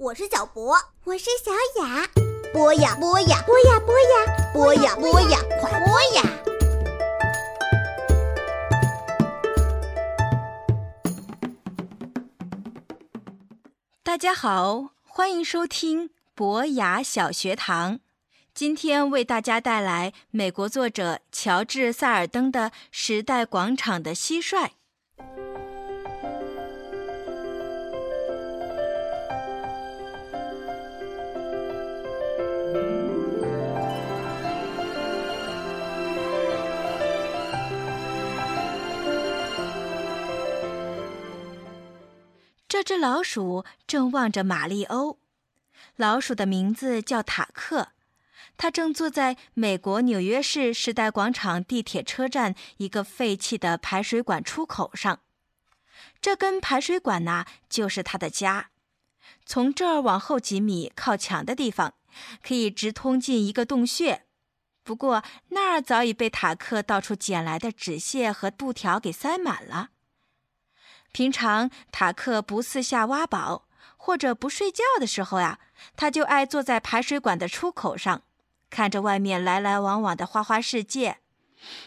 我是小博，我是小雅。播呀播呀，播呀播呀，播呀播呀，快播呀！大家好，欢迎收听博雅小学堂。今天为大家带来美国作者乔治·塞尔登的《时代广场的蟋蟀》。这只老鼠正望着马里欧。老鼠的名字叫塔克，它正坐在美国纽约市时代广场地铁车站一个废弃的排水管出口上。这根排水管呐，就是它的家。从这儿往后几米，靠墙的地方，可以直通进一个洞穴。不过那儿早已被塔克到处捡来的纸屑和布条给塞满了。平常塔克不四下挖宝或者不睡觉的时候呀，他就爱坐在排水管的出口上，看着外面来来往往的花花世界。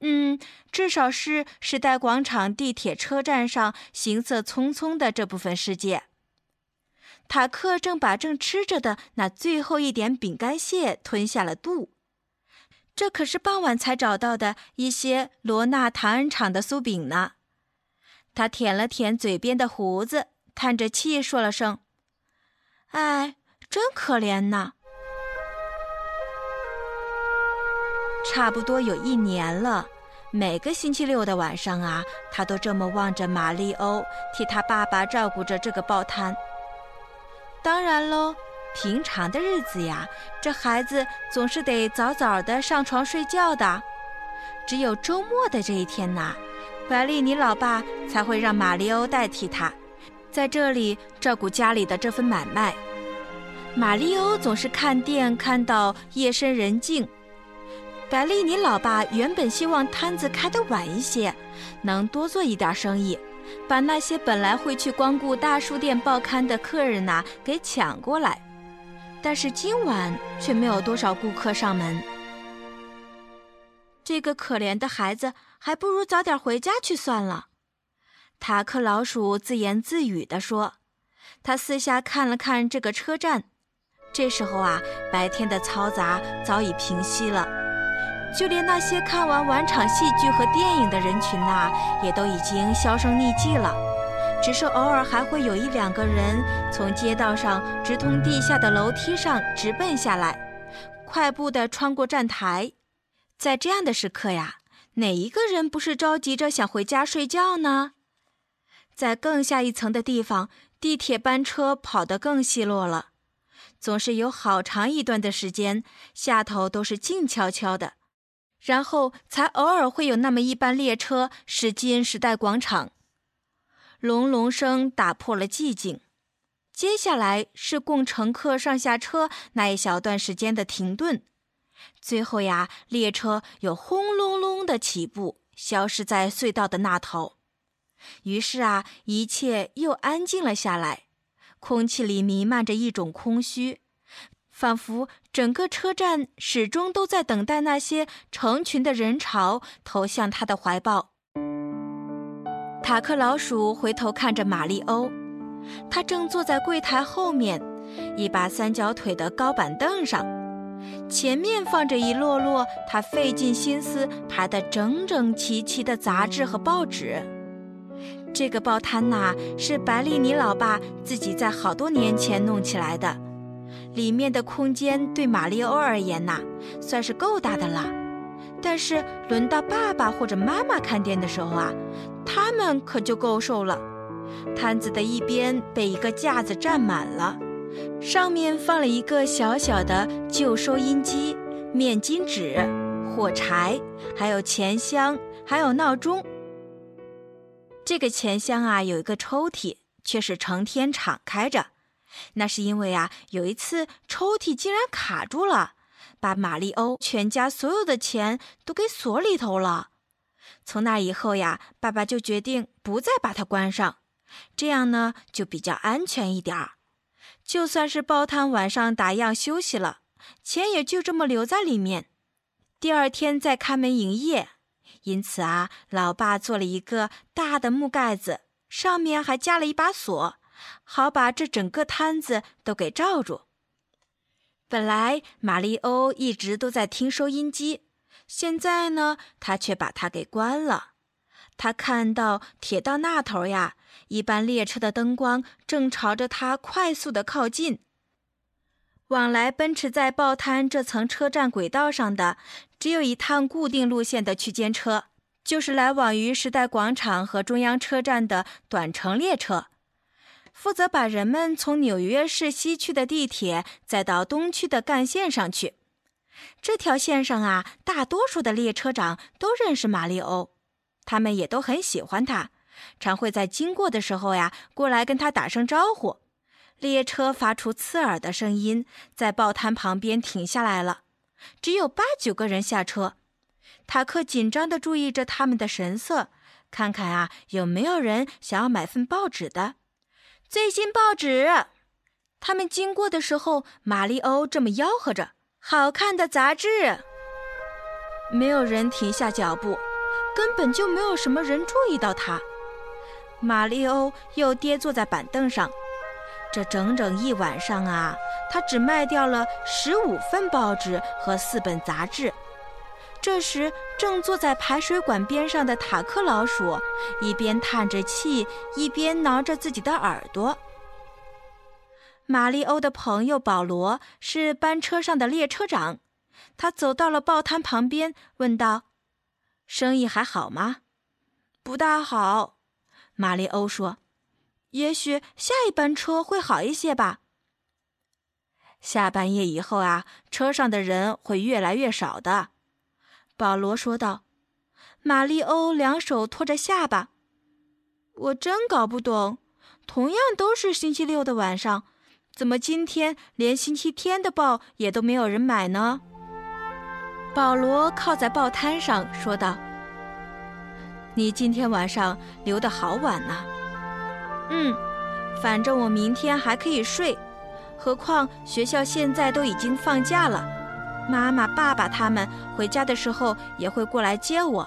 嗯，至少是时代广场地铁车站上行色匆匆的这部分世界。塔克正把正吃着的那最后一点饼干屑吞下了肚，这可是傍晚才找到的一些罗纳唐恩厂的酥饼呢。他舔了舔嘴边的胡子，叹着气说了声：“哎，真可怜呐。”差不多有一年了，每个星期六的晚上啊，他都这么望着玛丽欧替他爸爸照顾着这个报摊。当然喽，平常的日子呀，这孩子总是得早早的上床睡觉的。只有周末的这一天呐。白丽你老爸才会让马里欧代替他，在这里照顾家里的这份买卖。马里欧总是看店看到夜深人静。白丽你老爸原本希望摊子开得晚一些，能多做一点生意，把那些本来会去光顾大书店报刊的客人呐给抢过来。但是今晚却没有多少顾客上门。这个可怜的孩子。还不如早点回家去算了，塔克老鼠自言自语地说。他四下看了看这个车站，这时候啊，白天的嘈杂早已平息了，就连那些看完晚场戏剧和电影的人群呐，也都已经销声匿迹了。只是偶尔还会有一两个人从街道上直通地下的楼梯上直奔下来，快步地穿过站台。在这样的时刻呀。哪一个人不是着急着想回家睡觉呢？在更下一层的地方，地铁班车跑得更稀落了，总是有好长一段的时间，下头都是静悄悄的，然后才偶尔会有那么一班列车驶进时代广场，隆隆声打破了寂静。接下来是供乘客上下车那一小段时间的停顿。最后呀，列车又轰隆的起步，消失在隧道的那头。于是啊，一切又安静了下来，空气里弥漫着一种空虚，仿佛整个车站始终都在等待那些成群的人潮投向他的怀抱。塔克老鼠回头看着玛丽欧，他正坐在柜台后面一把三角腿的高板凳上。前面放着一摞摞他费尽心思排得整整齐齐的杂志和报纸。这个报摊呐，是白丽尼老爸自己在好多年前弄起来的，里面的空间对马里欧而言呐，算是够大的了。但是轮到爸爸或者妈妈看店的时候啊，他们可就够受了。摊子的一边被一个架子占满了。上面放了一个小小的旧收音机、面巾纸、火柴，还有钱箱，还有闹钟。这个钱箱啊，有一个抽屉，却是成天敞开着。那是因为啊，有一次抽屉竟然卡住了，把玛丽欧全家所有的钱都给锁里头了。从那以后呀，爸爸就决定不再把它关上，这样呢就比较安全一点儿。就算是报摊晚上打烊休息了，钱也就这么留在里面，第二天再开门营业。因此啊，老爸做了一个大的木盖子，上面还加了一把锁，好把这整个摊子都给罩住。本来马里欧一直都在听收音机，现在呢，他却把它给关了。他看到铁道那头呀，一班列车的灯光正朝着他快速的靠近。往来奔驰在报摊这层车站轨道上的，只有一趟固定路线的区间车，就是来往于时代广场和中央车站的短程列车，负责把人们从纽约市西区的地铁载到东区的干线上去。这条线上啊，大多数的列车长都认识马里欧。他们也都很喜欢他，常会在经过的时候呀，过来跟他打声招呼。列车发出刺耳的声音，在报摊旁边停下来了。只有八九个人下车。塔克紧张地注意着他们的神色，看看啊，有没有人想要买份报纸的。最新报纸。他们经过的时候，玛丽欧这么吆喝着：“好看的杂志。”没有人停下脚步。根本就没有什么人注意到他。马里欧又跌坐在板凳上。这整整一晚上啊，他只卖掉了十五份报纸和四本杂志。这时，正坐在排水管边上的塔克老鼠一边叹着气，一边挠着自己的耳朵。马里欧的朋友保罗是班车上的列车长，他走到了报摊旁边，问道。生意还好吗？不大好，马里欧说。也许下一班车会好一些吧。下半夜以后啊，车上的人会越来越少的，保罗说道。马里欧两手托着下巴。我真搞不懂，同样都是星期六的晚上，怎么今天连星期天的报也都没有人买呢？保罗靠在报摊上说道：“你今天晚上留得好晚呐。”“嗯，反正我明天还可以睡。何况学校现在都已经放假了，妈妈、爸爸他们回家的时候也会过来接我。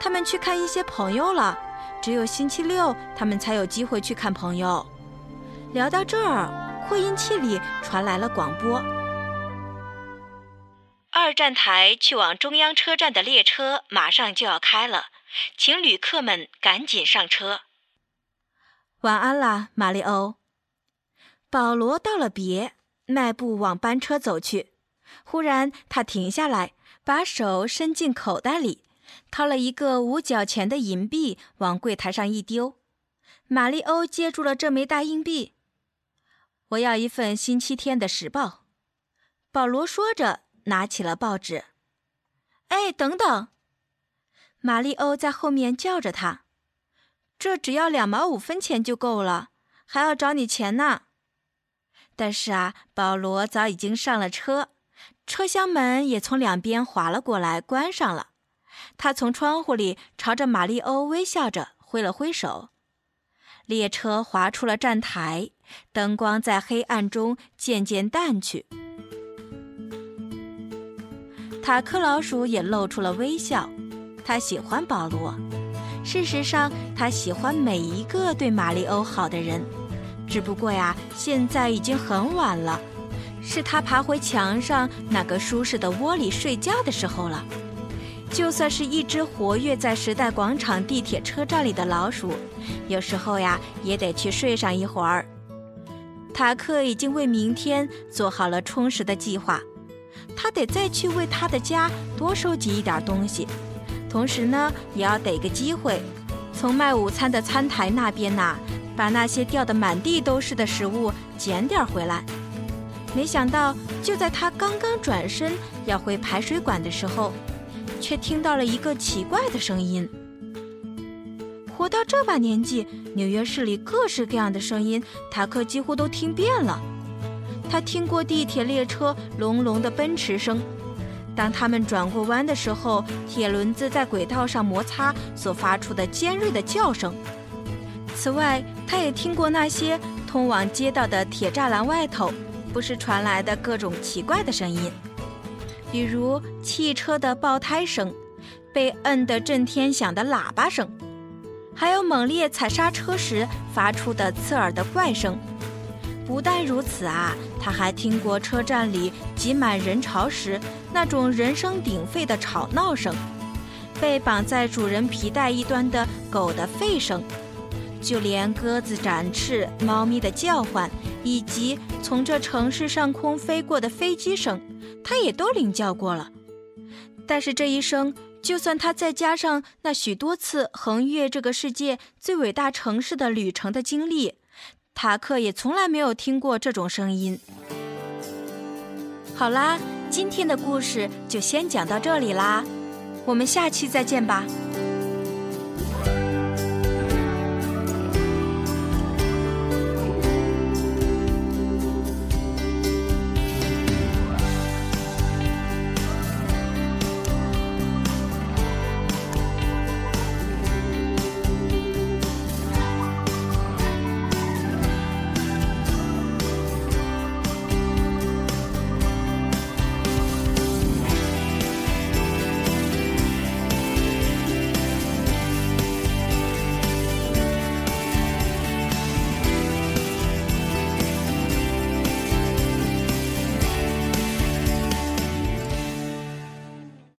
他们去看一些朋友了，只有星期六他们才有机会去看朋友。”聊到这儿，扩音器里传来了广播。二站台去往中央车站的列车马上就要开了，请旅客们赶紧上车。晚安啦，马里欧。保罗道了别，迈步往班车走去。忽然，他停下来，把手伸进口袋里，掏了一个五角钱的银币，往柜台上一丢。马里欧接住了这枚大硬币。我要一份星期天的时报。保罗说着。拿起了报纸，哎，等等！马里欧在后面叫着他：“这只要两毛五分钱就够了，还要找你钱呢。”但是啊，保罗早已经上了车，车厢门也从两边滑了过来，关上了。他从窗户里朝着马里欧微笑着挥了挥手。列车滑出了站台，灯光在黑暗中渐渐淡去。塔克老鼠也露出了微笑，他喜欢保罗。事实上，他喜欢每一个对马里欧好的人。只不过呀，现在已经很晚了，是他爬回墙上那个舒适的窝里睡觉的时候了。就算是一只活跃在时代广场地铁车站里的老鼠，有时候呀，也得去睡上一会儿。塔克已经为明天做好了充实的计划。他得再去为他的家多收集一点东西，同时呢，也要逮个机会，从卖午餐的餐台那边呐，把那些掉得满地都是的食物捡点回来。没想到，就在他刚刚转身要回排水管的时候，却听到了一个奇怪的声音。活到这把年纪，纽约市里各式各样的声音，塔克几乎都听遍了。他听过地铁列车隆隆的奔驰声，当他们转过弯的时候，铁轮子在轨道上摩擦所发出的尖锐的叫声。此外，他也听过那些通往街道的铁栅栏外头，不时传来的各种奇怪的声音，比如汽车的爆胎声，被摁得震天响的喇叭声，还有猛烈踩刹车时发出的刺耳的怪声。不但如此啊，他还听过车站里挤满人潮时那种人声鼎沸的吵闹声，被绑在主人皮带一端的狗的吠声，就连鸽子展翅、猫咪的叫唤，以及从这城市上空飞过的飞机声，他也都领教过了。但是这一生，就算他再加上那许多次横越这个世界最伟大城市的旅程的经历。塔克也从来没有听过这种声音。好啦，今天的故事就先讲到这里啦，我们下期再见吧。